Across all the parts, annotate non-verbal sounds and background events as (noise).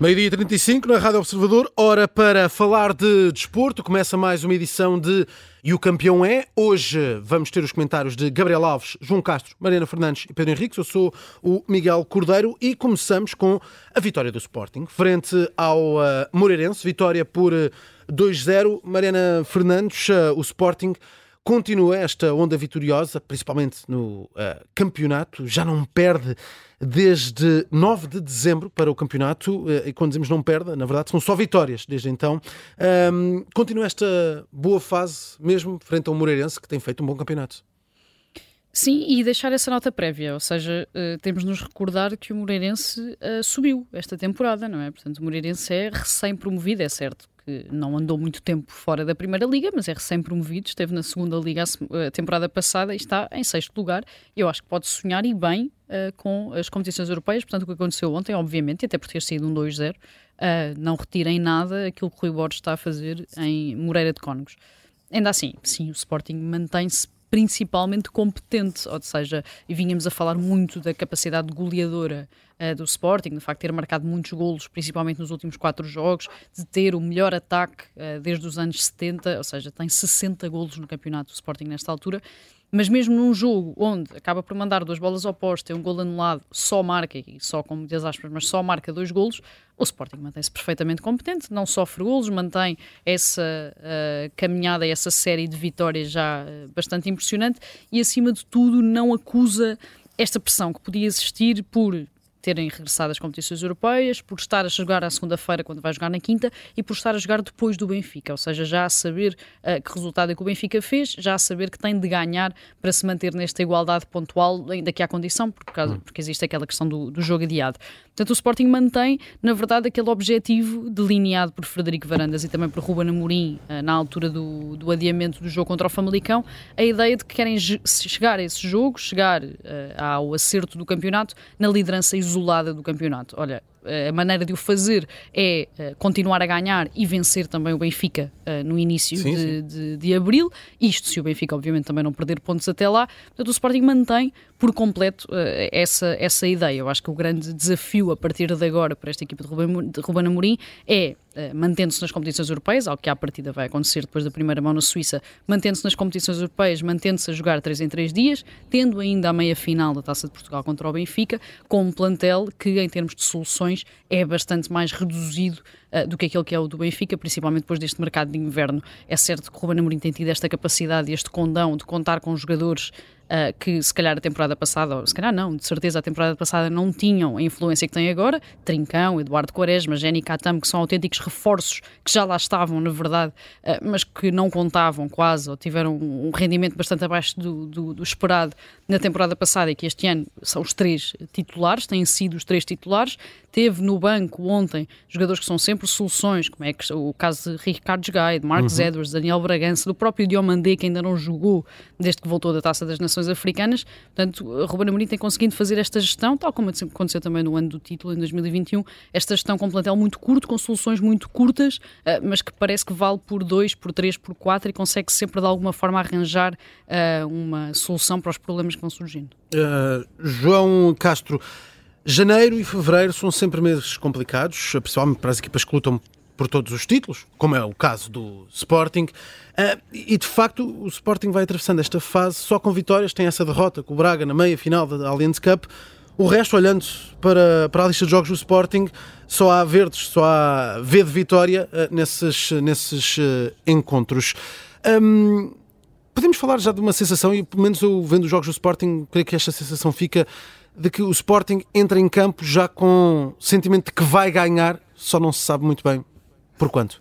Meio-dia 35 na Rádio Observador, hora para falar de desporto. Começa mais uma edição de E o Campeão é. Hoje vamos ter os comentários de Gabriel Alves, João Castro, Mariana Fernandes e Pedro Henrique. Eu sou o Miguel Cordeiro e começamos com a vitória do Sporting frente ao uh, Moreirense. Vitória por 2-0. Uh, Mariana Fernandes, uh, o Sporting continua esta onda vitoriosa, principalmente no uh, campeonato, já não perde desde 9 de dezembro para o campeonato, uh, e quando dizemos não perde, na verdade são só vitórias desde então. Continua esta boa fase, mesmo frente ao Moreirense, que tem feito um bom campeonato. Sim, e deixar essa nota prévia, ou seja, uh, temos de nos recordar que o Moreirense uh, subiu esta temporada, não é? Portanto, o Moreirense é recém-promovido, é certo que não andou muito tempo fora da Primeira Liga, mas é recém-promovido, esteve na Segunda Liga a temporada passada e está em sexto lugar. Eu acho que pode sonhar e bem uh, com as competições europeias, portanto, o que aconteceu ontem, obviamente, até por ter sido um 2-0, não retirem nada aquilo que o Rui Borges está a fazer em Moreira de Cónegos. Ainda assim, sim, o Sporting mantém-se principalmente competente, ou seja, e vínhamos a falar muito da capacidade goleadora uh, do Sporting, do facto de ter marcado muitos golos, principalmente nos últimos quatro jogos, de ter o melhor ataque uh, desde os anos 70, ou seja, tem 60 golos no campeonato do Sporting nesta altura, mas mesmo num jogo onde acaba por mandar duas bolas opostas, tem um gol anulado, só marca, e só com muitas aspas, mas só marca dois golos, o Sporting mantém-se perfeitamente competente, não sofre golos, mantém essa uh, caminhada, essa série de vitórias já uh, bastante impressionante e, acima de tudo, não acusa esta pressão que podia existir por terem regressado às competições europeias, por estar a jogar à segunda-feira quando vai jogar na quinta e por estar a jogar depois do Benfica, ou seja, já a saber uh, que resultado é que o Benfica fez, já a saber que tem de ganhar para se manter nesta igualdade pontual, ainda que há condição, porque, hum. porque existe aquela questão do, do jogo adiado. Portanto, o Sporting mantém, na verdade, aquele objetivo delineado por Frederico Varandas e também por Ruben Amorim uh, na altura do, do adiamento do jogo contra o Famalicão, a ideia de que querem chegar a esse jogo, chegar uh, ao acerto do campeonato na liderança isolada do campeonato. Olha, a maneira de o fazer é uh, continuar a ganhar e vencer também o Benfica uh, no início sim, de, sim. De, de, abril. Isto se o Benfica, obviamente, também não perder pontos até lá. Portanto, o Sporting mantém por completo uh, essa, essa ideia. Eu acho que o grande desafio a partir de agora para esta equipa de Ruben, de Ruben Amorim é mantendo-se nas competições europeias, algo que à partida vai acontecer depois da primeira mão na Suíça, mantendo-se nas competições europeias, mantendo-se a jogar 3 em 3 dias, tendo ainda a meia final da Taça de Portugal contra o Benfica, com um plantel que, em termos de soluções, é bastante mais reduzido uh, do que aquele que é o do Benfica, principalmente depois deste mercado de inverno. É certo que o Ruben Amorim tem tido esta capacidade, este condão de contar com jogadores uh, que se calhar a temporada passada, ou se calhar não, de certeza a temporada passada não tinham a influência que têm agora, Trincão, Eduardo Quaresma, Jenny Catam, que são autênticos reforços que já lá estavam, na verdade, uh, mas que não contavam quase, ou tiveram um rendimento bastante abaixo do, do, do, esperado na temporada passada e que este ano são os três titulares, têm sido os três titulares. Teve no banco ontem jogadores que são sempre soluções, como é que o caso de Ricardo Gai, de Marcos uhum. Edwards, Daniel Bragança, do próprio Diomandé, que ainda não jogou desde que voltou da Taça das Nações africanas. Portanto, Ruben Amorim tem conseguido fazer esta gestão, tal como aconteceu também no ano do título, em 2021, esta gestão com plantel muito curto, com soluções muito curtas, eh, mas que parece que vale por dois, por três, por quatro e consegue sempre de alguma forma arranjar uh, uma solução para os problemas que vão surgindo. Uh, João Castro, janeiro e fevereiro são sempre meses complicados, principalmente para as equipas que lutam por todos os títulos, como é o caso do Sporting. Uh, e de facto, o Sporting vai atravessando esta fase só com vitórias. Tem essa derrota com o Braga na meia final da Allianz Cup. O resto, olhando para, para a lista de jogos do Sporting, só há verdes, só há V de vitória uh, nesses, nesses uh, encontros. Um, podemos falar já de uma sensação, e pelo menos eu vendo os jogos do Sporting, creio que esta sensação fica de que o Sporting entra em campo já com sentimento de que vai ganhar, só não se sabe muito bem por quanto?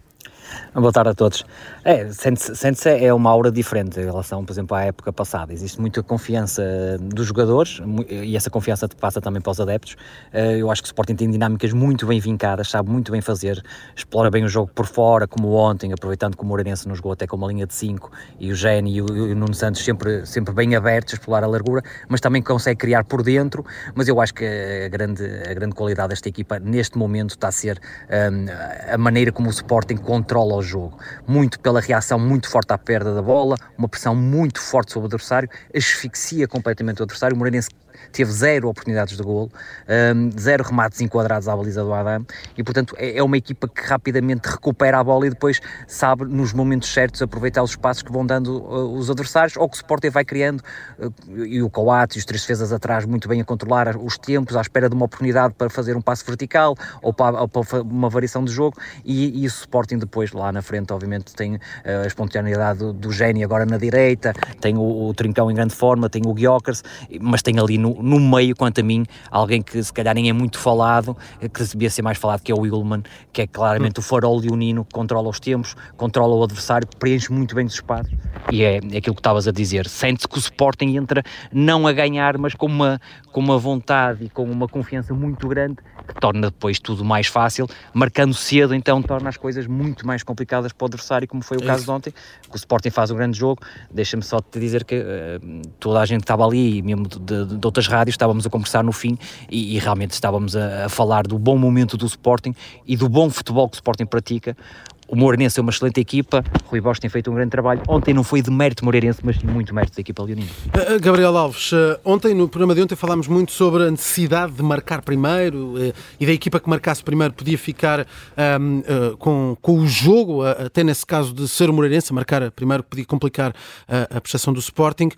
Boa tarde a todos. É, sente-se sente é uma aura diferente em relação, por exemplo, à época passada. Existe muita confiança dos jogadores e essa confiança passa também para os adeptos. Eh, eu acho que o Sporting tem dinâmicas muito bem vincadas, sabe muito bem fazer, explora bem o jogo por fora, como ontem, aproveitando que o Moreirense nos jogou até com uma linha de 5 e o Gene e o, Nuno Santos sempre, sempre bem abertos explorar a largura, mas também consegue criar por dentro. Mas eu acho que a grande, a grande qualidade desta equipa neste momento está a ser um, a maneira como o Sporting controla o jogo. Muito pela reação muito forte à perda da bola, uma pressão muito forte sobre o adversário, asfixia completamente o adversário. O Moreirense teve zero oportunidades de golo, um, zero remates enquadrados à baliza do Adam e, portanto, é, é, uma equipa que rapidamente recupera a bola e depois sabe, nos momentos certos, aproveitar os espaços que vão dando uh, os adversários ou que o Sporting vai criando uh, e o Coates e os três defesas atrás muito bem a controlar os tempos, à espera de uma oportunidade para fazer um passo vertical ou para, ou para uma variação de jogo e, e, o Sporting depois lá na frente, obviamente, tem uh, a espontaneidade do, do Gênio agora na direita, tem o, o Trincão em grande forma, tem o Guiocas, mas tem ali no, no meio, quanto a mim, alguém que se calhar nem é muito falado, que devia ser mais falado, que é o Willman, que é claramente hum. o farol leonino, que controla os tempos, controla o adversário, preenche muito bem os espaços, e é, é aquilo que estavas a dizer, sente-se que o Sporting entra não a ganhar, mas com uma, com uma vontade e com uma confiança muito grande, que torna depois tudo mais fácil, marcando cedo, então torna as coisas muito mais complicadas para o adversário, como foi o é caso de ontem, que o Sporting faz um grande jogo, deixa-me só te dizer que uh, toda a gente estava ali, mesmo de, de, de outras rádios, estávamos a conversar no fim e, e realmente estávamos a, a, falar do bom momento do Sporting e do bom futebol que o Sporting pratica. O Moreirense é uma excelente equipa, Rui Bosch tem feito um grande trabalho. Ontem não foi de mérito Moreirense, mas muito mérito da equipa leonina. Uh, Gabriel Alves, uh, ontem no programa de ontem falámos muito sobre a necessidade de marcar primeiro e da equipa que marcasse primeiro podia ficar um, com, com o jogo, até nesse caso de ser o Moreirense, marcar primeiro podia complicar a prestação do Sporting.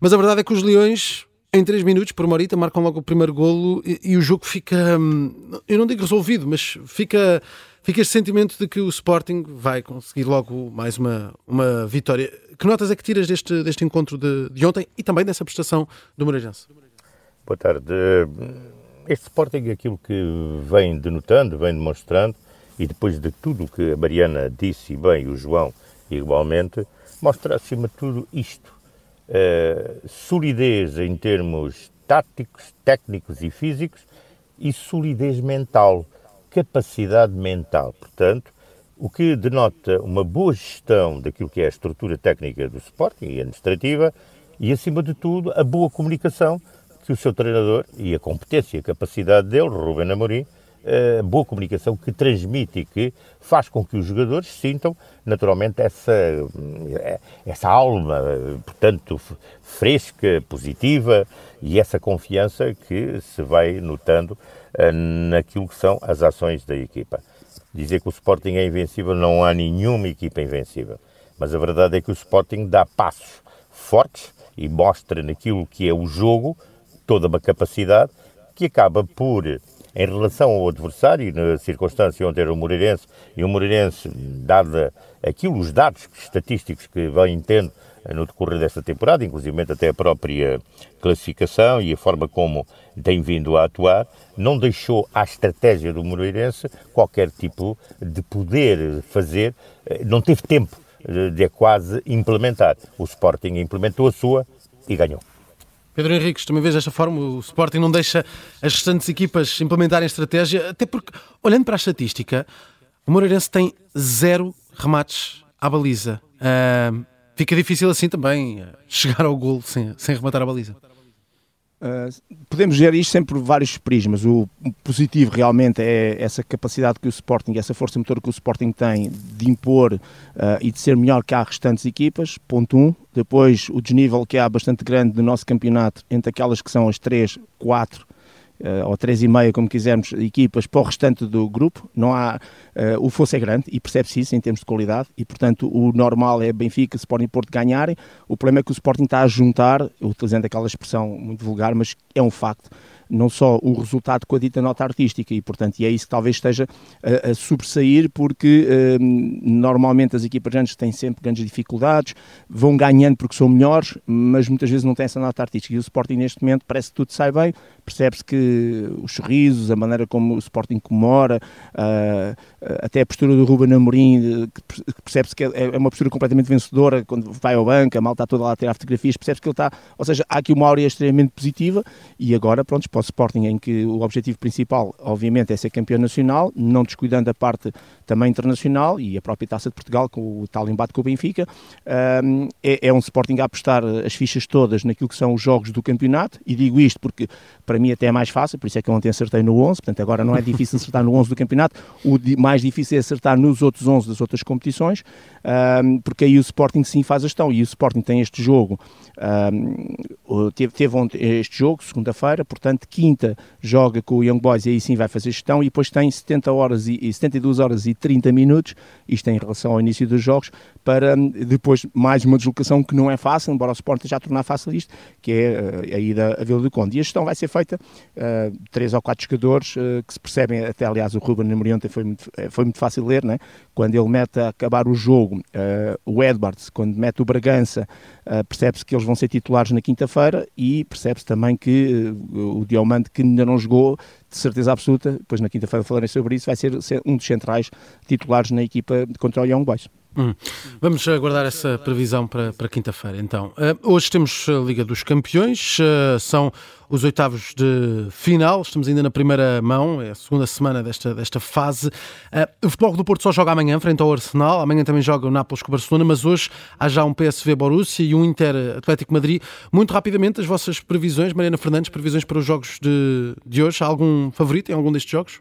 Mas a verdade é que os Leões em 3 minutos, por uma horita, marcam logo o primeiro golo e, e, o jogo fica, hum, eu não digo resolvido, mas fica, fica este sentimento de que o Sporting vai conseguir logo mais uma, uma vitória. Que notas é que tiras deste, deste encontro de, de ontem e também dessa prestação do Moreirense? Boa tarde. Este Sporting, aquilo que vem denotando, vem demonstrando, e depois de tudo o que a Mariana disse, e bem, o João igualmente, mostra acima de tudo isto uh, solidez em termos táticos, técnicos e físicos e solidez mental, capacidade mental. Portanto, o que denota uma boa gestão daquilo que é a estrutura técnica do Sporting e administrativa e, acima de tudo, a boa comunicação que o seu treinador e a competência e a capacidade dele, Ruben Amorim, uh, boa comunicação que transmite e que faz com que os jogadores sintam naturalmente essa, eh, essa alma, portanto, fresca, positiva e essa confiança que se vai notando naquilo que são as ações da equipa. Dizer que o Sporting é invencível, não há nenhuma equipa invencível. Mas a verdade é que o Sporting dá passos fortes e mostra naquilo que é o jogo toda uma capacidade que acaba por em relação ao adversário, na circunstância onde era o Moreirense, e o Moreirense, dada aquilo, os dados estatísticos que vem tendo no decorrer desta temporada, inclusive até a própria classificação e a forma como tem vindo a atuar, não deixou à estratégia do Moreirense qualquer tipo de poder fazer, eh, não teve tempo de quase implementar. O Sporting implementou a sua e ganhou. Pedro Henriques, também vês desta forma, o Sporting não deixa as restantes equipas implementarem estratégia, até porque, olhando para a estatística, o Moreirense tem zero remates à baliza. Uh, fica difícil assim também uh, chegar ao gol sem, sem rematar a baliza. Uh, podemos ver isto sempre por vários prismas. O positivo realmente é essa capacidade que o Sporting, essa força motor que o Sporting tem de impor uh, e de ser melhor que as restantes equipas, ponto 1. Um. Depois, o desnível que há bastante grande no nosso campeonato entre aquelas que são as 3, 4 uh, ou três e meia, como quisermos, equipas para o restante do grupo. Não há, uh, o fosso é grande e percebe-se isso em termos de qualidade e, portanto, o normal é Benfica, Sporting e Porto ganharem. O problema é que o Sporting está a juntar, utilizando aquela expressão muito vulgar, mas é um facto, não só o resultado com a dita nota artística e, portanto, e é isso que talvez esteja a, a sobressair porque hum, normalmente as equipas grandes têm sempre grandes dificuldades, vão ganhando porque são melhores, mas muitas vezes não têm essa nota artística e o Sporting neste momento parece que tudo sai bem, percebe-se que os sorrisos, a maneira como o Sporting comemora, uh, até a postura do Ruben Amorim, percebe-se que é, é uma postura completamente vencedora quando vai ao banco, a malta está toda lá a tirar fotografias, percebe-se que ele está, ou seja, há aqui uma áurea extremamente positiva e agora, pronto, para o Sporting em que o objetivo principal, obviamente, é ser campeão nacional, não descuidando a parte também internacional e a própria Taça de Portugal, com o tal embate com o Benfica, é, é um Sporting a apostar as fichas todas naquilo que são os jogos do campeonato e digo isto porque para para mim até é mais fácil, por isso é que eu ontem acertei no 11, portanto agora não é difícil acertar no 11 do campeonato, o mais difícil é acertar nos outros 11 das outras competições, um, porque aí o Sporting sim faz a gestão, e o Sporting tem este jogo, um, teve, teve este jogo, segunda-feira, portanto quinta joga com o Young Boys e aí sim vai fazer gestão, e depois tem 70 horas e, 72 horas e 30 minutos, isto em relação ao início dos jogos, para depois mais uma deslocação que não é fácil, embora o Sporting já tornar fácil isto, que é a ida a Vila do Conde. E a gestão vai ser feita uh, três ou quatro jogadores uh, que se percebem, até aliás o Ruben Amorim foi muito, eh, foi muito fácil ler, né? quando ele mete a acabar o jogo uh, o Edwards, quando mete o Bragança, percebe-se que eles vão ser titulares na quinta-feira e percebe-se também que o Diomante, que ainda não jogou, de certeza absoluta, depois na quinta-feira falarei sobre isso, vai ser, ser um dos centrais titulares na equipa contra o Young Boys. Hum. Vamos aguardar essa previsão para, para quinta-feira, então. Uh, hoje temos a Liga dos Campeões, uh, são os oitavos de final, estamos ainda na primeira mão, é a segunda semana desta, desta fase. Uh, o Futebol do Porto só joga amanhã, frente ao Arsenal, amanhã também joga o Nápoles com o Barcelona, mas hoje há já um PSV Borussia e um Inter Atlético Madrid. Muito rapidamente, as vossas previsões, Mariana Fernandes, previsões para os jogos de, de hoje, há algum favorito em algum destes jogos?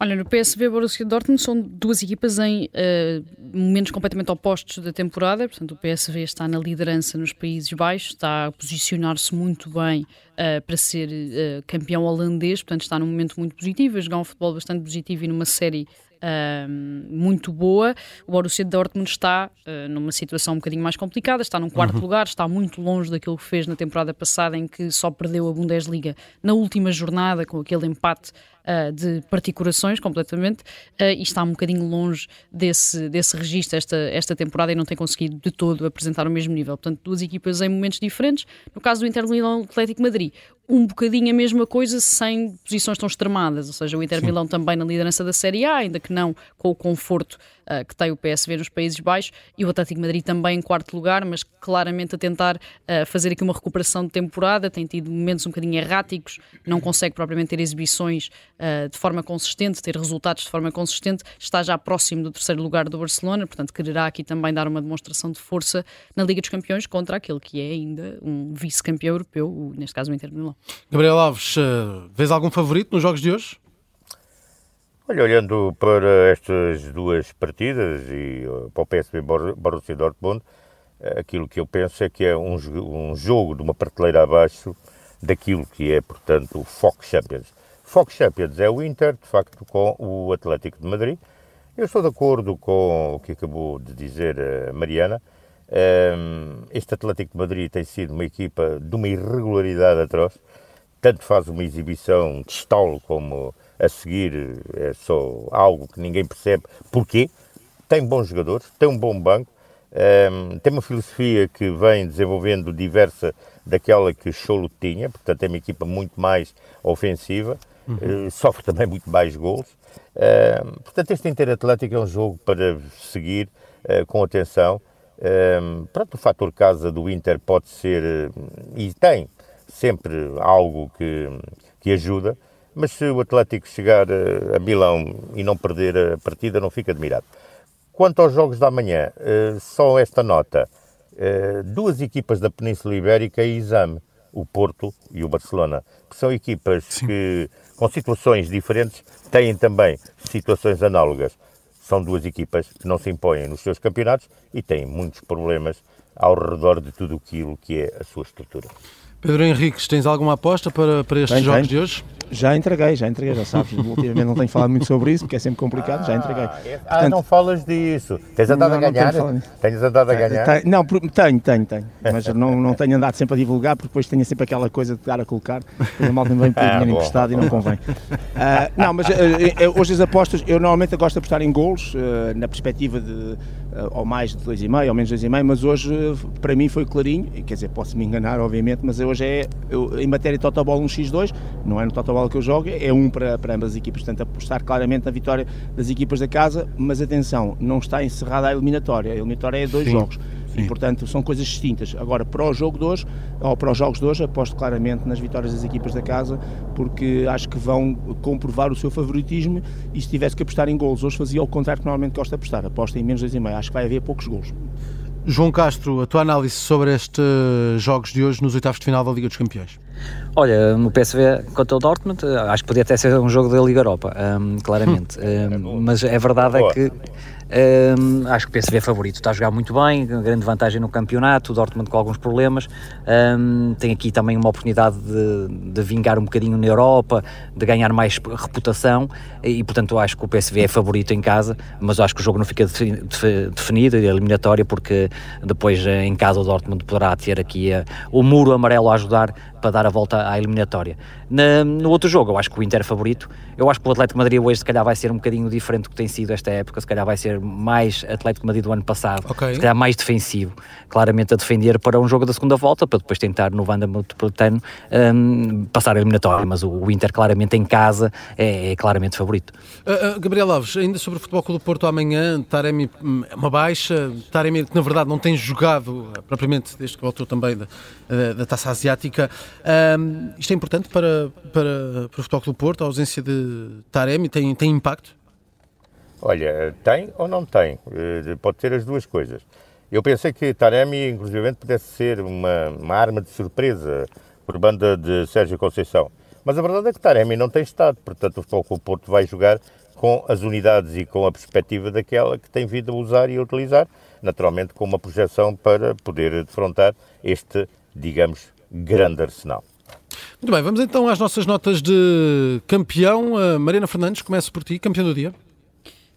Olha, no PSV Borussia Dortmund são duas equipas em uh, momentos completamente opostos da temporada. Portanto, o PSV está na liderança nos Países Baixos, está a posicionar-se muito bem uh, para ser uh, campeão holandês, portanto está num momento muito positivo, a jogar um futebol bastante positivo e numa série Muito boa. O Borussia Dortmund está uh, numa situação um bocadinho mais complicada, está num quarto uhum. lugar, está muito longe daquilo que fez na temporada passada, em que só perdeu a Bundesliga na última jornada, com aquele empate uh, de particulações completamente uh, e está um bocadinho longe desse, desse registro esta, esta temporada e não tem conseguido de todo apresentar o mesmo nível. Portanto, duas equipas em momentos diferentes. No caso do Inter Milão Atlético Madrid, um bocadinho a mesma coisa sem posições tão extremadas, ou seja, o Inter Sim. Milão também na liderança da Série A, ainda que não com o conforto uh, que tem o PSV nos Países Baixos, e o Atlético Madrid também em quarto lugar, mas claramente a tentar uh, fazer aqui uma recuperação de temporada, tem tido momentos um bocadinho erráticos, não consegue propriamente ter exibições uh, de forma consistente, ter resultados de forma consistente, está já próximo do terceiro lugar do Barcelona, portanto quererá aqui também dar uma demonstração de força na Liga dos Campeões contra aquele que é ainda um vice-campeão europeu, neste caso o Inter Milão. Gabriel Alves, vês algum favorito nos jogos de hoje? Olha, olhando para estas duas partidas e uh, para o PSV Borussia Dortmund, uh, aquilo que eu penso é que é um, um jogo de uma prateleira abaixo daquilo que é, portanto, o Fox Champions. Fox Champions é o Inter, de facto, com o Atlético de Madrid. Eu estou de acordo com o que acabou de dizer a Mariana. Este Atlético de Madrid tem sido uma equipa de uma irregularidade atroz. Tanto faz uma exibição de estalo como a seguir é só algo que ninguém percebe porquê. Tem bons jogadores, tem um bom banco, tem uma filosofia que vem desenvolvendo diversa daquela que Cholo tinha, portanto é uma equipa muito mais ofensiva, uhum. uh, sofre também muito mais gols. Portanto, este Inter Atlético é um jogo para seguir uh, com atenção. Um, pronto, o fator casa do Inter pode ser, e tem sempre algo que, que ajuda, mas se o Atlético chegar a Milão e não perder a partida, não fica admirado. Quanto aos jogos da manhã, eh, só esta nota. Eh, duas equipas da Península Ibérica e exame, o Porto e o Barcelona, que são equipas Sim. que, com situações diferentes, têm também situações análogas. São duas equipas que não se impõem nos seus campeonatos e têm muitos problemas ao redor de tudo aquilo que é a sua estrutura. Pedro Henriques, tens alguma aposta para, para estes jogos tem. de hoje? Já entreguei, já entreguei, já sabes. (laughs) Ultimamente não tenho falado muito sobre isso porque é sempre complicado, ah, já entreguei. Ah, Portanto, não falas disso. Tens andado a ganhar? Tens andado a ganhar? Tenho, não, tenho, tenho, tenho. (laughs) Mas não, não tenho andado sempre a divulgar porque depois tenho sempre aquela coisa de dar a colocar. Me vem pedir (laughs) ah, dinheiro emprestado e não convém. Uh, não, mas uh, hoje as apostas, eu normalmente gosto de apostar em golos, uh, na perspectiva de ou mais de 2,5 ou menos 2,5, mas hoje para mim foi clarinho, quer dizer, posso me enganar obviamente, mas hoje é, eu, em matéria de Totobol um X2, não é no Totobol que eu jogo, é um para, para ambas as equipas, portanto apostar claramente na vitória das equipas da casa, mas atenção, não está encerrada a eliminatória, a eliminatória é dois Sim. jogos. Sim. E, portanto, são coisas distintas. Agora, para o jogo de hoje, ou para os jogos de hoje, aposto claramente nas vitórias das equipas da casa, porque acho que vão comprovar o seu favoritismo e se tivesse que apostar em gols, hoje fazia o contrário que normalmente gosta de apostar, aposta em menos 2,5. Acho que vai haver poucos gols. João Castro, a tua análise sobre estes jogos de hoje nos oitavos de final da Liga dos Campeões? Olha, no PSV contra o Dortmund, acho que podia até ser um jogo da Liga Europa, um, claramente. Um, (laughs) mas a verdade é que um, acho que o PSV é favorito, está a jogar muito bem, grande vantagem no campeonato, o Dortmund com alguns problemas, um, tem aqui também uma oportunidade de, de, vingar um bocadinho na Europa, de ganhar mais reputação e portanto acho que o PSV é favorito em casa, mas acho que o jogo não fica definido, eliminatório, porque depois eh, em casa o Dortmund poderá ter aqui uh, o muro amarelo a ajudar para dar a volta à eliminatória. Na, no outro jogo, eu acho que o Inter é favorito. Eu acho que o Atlético Madrid hoje, se calhar, vai ser um bocadinho diferente do que tem sido esta época. Se calhar vai ser mais Atlético Madrid do ano passado. Okay. Se calhar mais defensivo. Claramente a defender para um jogo da segunda volta, para depois tentar no Vanda Metropolitano um, passar a eliminatória. Mas o, Inter, claramente em casa, é, é claramente favorito. Uh, uh, Gabriel Alves, ainda sobre o Futebol Clube do Porto amanhã, Taremi, hum, uma baixa. Taremi, que na verdade não tem jogado uh, propriamente desde que voltou também da, da Taça Asiática. Um, isto é importante para, para, para o Futebol Clube do Porto, a ausência de Taremi tem, tem impacto? Olha, tem ou não tem? Eh, pode ter as duas coisas. Eu pensei que Taremi, inclusive, pudesse ser uma, uma arma de surpresa por banda de Sérgio Conceição. Mas a verdade é que Taremi não tem estado, portanto o Futebol Clube Porto vai jogar com as unidades e com a perspectiva daquela que tem vindo a usar e a utilizar, naturalmente com uma projeção para poder defrontar este, digamos, grande arsenal. Muito bem, vamos então às nossas notas de campeão. Uh, Mariana Fernandes, começo por ti, campeão do dia.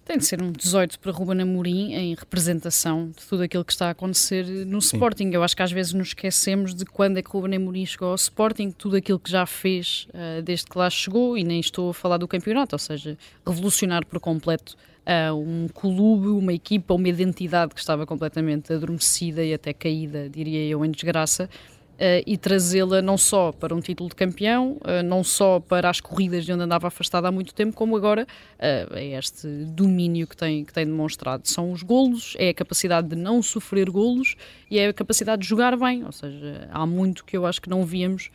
Tem de ser um 18 para Ruben Amorim em representação de tudo aquilo que está a acontecer no Sim. Sporting. Eu acho que às vezes nos esquecemos de quando é que Ruben Amorim chegou ao Sporting, tudo aquilo que já fez uh, desde que lá chegou, e nem estou a falar do campeonato, ou seja, revolucionar por completo uh, um clube, uma equipa, uma identidade que estava completamente adormecida e até caída, diria eu, em desgraça. Uh, e trazê-la não só para um título de campeão, uh, não só para as corridas de onde andava afastada há muito tempo, como agora uh, é este domínio que tem, que tem demonstrado. São os golos, é a capacidade de não sofrer golos e é a capacidade de jogar bem, ou seja, há muito que eu acho que não víamos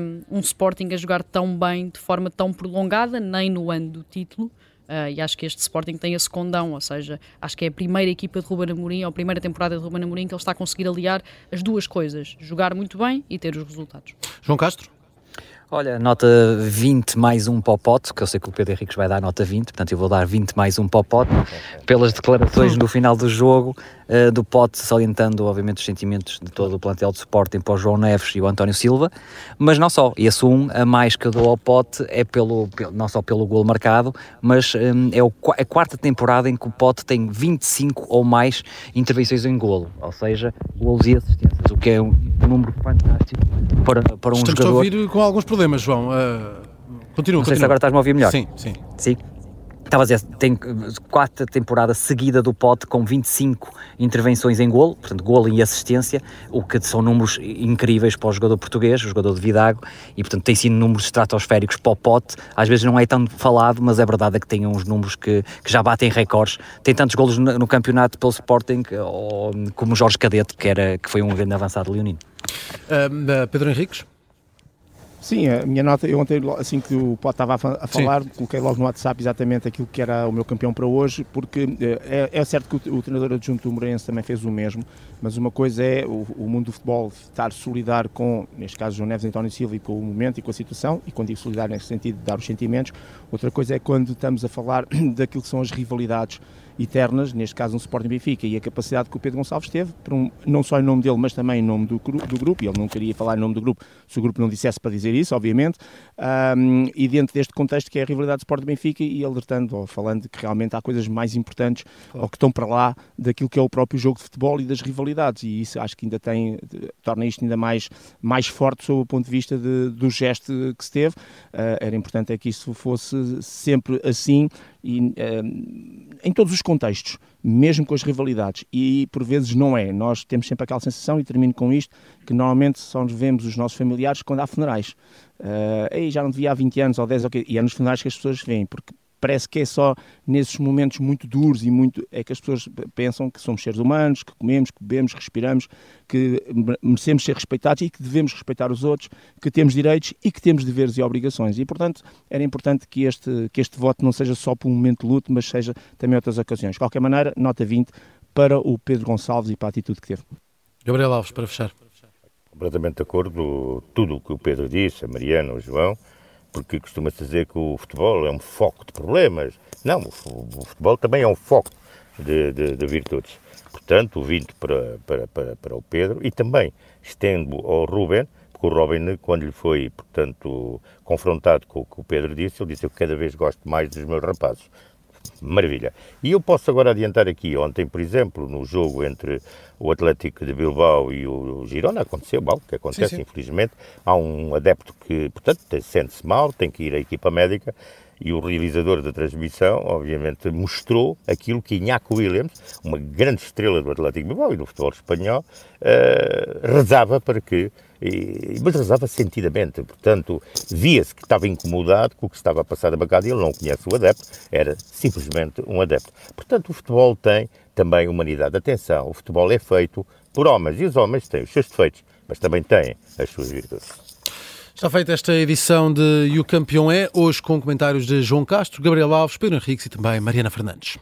um, um Sporting a jogar tão bem, de forma tão prolongada, nem no ano do título, Uh, e acho que este Sporting tem esse condão, ou seja, acho que é a primeira equipa de Ruben Amorim, ou a primeira temporada de Ruben Amorim que ele está a conseguir aliar as duas coisas, jogar muito bem e ter os resultados. João Castro? Olha, nota 20 mais um popote, que eu sei que o Pedro Henriques vai dar nota 20, portanto eu vou dar 20 mais um popote, pelas declarações no final do jogo, uh, do pote, salientando obviamente os sentimentos de todo o plantel de Sporting para o João Neves e o António Silva, mas não só, esse um a mais que eu dou ao pote é pelo, não só pelo gol marcado, mas um, é o, a quarta temporada em que o pote tem 25 ou mais intervenções em golo, ou seja, golos e assistências, o que é um, um número fantástico para, para um Estamos jogador. Estamos a ouvir com alguns problemas, João. Uh, continua, Não sei se agora estás-me a ouvir melhor. Sim, sim. Sim. Estava a dizer, tem quatro temporadas seguida do pote com 25 intervenções em golo, portanto, golo e assistência, o que são números incríveis para o jogador português, o jogador de Vidago, e portanto tem sido números estratosféricos para o pote. Às vezes não é tão falado, mas é verdade que tem uns números que, que já batem recordes. Tem tantos golos no, no campeonato pelo Sporting, ou, como Jorge Cadete, que, era, que foi um grande avançado leonino. Uh, Pedro Henriques? Sim, a minha nota, eu ontem, assim que o Pote estava a falar, Sim. coloquei logo no WhatsApp exatamente aquilo que era o meu campeão para hoje, porque eh, é, é certo que o, o, treinador adjunto do Moreirense também fez o mesmo, mas uma coisa é o, o, mundo do futebol estar solidário com, neste caso, João Neves e António Silva, e com o momento e com a situação, e quando digo solidário nesse sentido de dar os sentimentos, outra coisa é quando estamos a falar (clears throat) daquilo que são as rivalidades eternas, neste caso um Sporting Benfica, e a capacidade que o Pedro Gonçalves teve, um, não só em nome dele, mas também em nome do, do grupo, e ele não queria falar em nome do grupo se o grupo não dissesse para dizer isso, obviamente, um, e dentro deste contexto que é a rivalidade Sporting Benfica, e alertando, ou falando que realmente há coisas mais importantes, claro. ou que estão para lá, daquilo que é o próprio jogo de futebol e das rivalidades, e isso acho que ainda tem, torna isto ainda mais, mais forte sob o ponto de vista de, do gesto que se teve, uh, era importante é que isso fosse sempre assim, e, uh, em todos os contextos, mesmo com as rivalidades, e por vezes não é. Nós temos sempre aquela sensação, e termino com isto, que normalmente só nos vemos os nossos familiares quando há funerais. Uh, Ei, já não devia há 20 anos ou 10 ou e é nos funerais que as pessoas vêm, porque parece que é só nesses momentos muito duros e muito é que as pessoas pensam que somos seres humanos, que comemos, que bebemos, respiramos, que merecemos ser respeitados e que devemos respeitar os outros, que temos direitos e que temos deveres e obrigações. E, portanto, era importante que este, que este voto não seja só por um momento de luto, mas seja também outras ocasiões. De qualquer maneira, nota 20 para o Pedro Gonçalves e para a atitude que teve. Gabriel Alves, para fechar. Completamente de acordo tudo o que o Pedro disse, a Mariana, o João, porque costuma-se dizer que o futebol é um foco de problemas. Não, o futebol também é um foco de, de, de virtudes. Portanto, vindo para, para, para, para o Pedro e também estendo ao Ruben, porque o Robin, quando lhe foi, portanto, confrontado com o que o Pedro disse, ele disse: Eu cada vez gosto mais dos meus rapazes. Maravilha. E eu posso agora adiantar aqui, ontem, por exemplo, no jogo entre o Atlético de Bilbao e o Girona, aconteceu mal, que acontece, sim, sim. infelizmente. Há um adepto que, portanto, sente-se mal, tem que ir à equipa médica e o realizador da transmissão, obviamente, mostrou aquilo que Iñaco Williams, uma grande estrela do Atlético Bilbao e do futebol espanhol, uh, rezava para que e, mas rezava sentidamente, portanto, via-se que estava incomodado com o que estava a passar da bancada e ele não conhece o adepto, era simplesmente um adepto. Portanto, o futebol tem também humanidade. Atenção, o futebol é feito por homens e os homens têm os seus defeitos, mas também têm as suas virtudes. Está feita esta edição de E o Campeão é, hoje com comentários de João Castro, Gabriel Alves, Pedro Henriques e também Mariana Fernandes.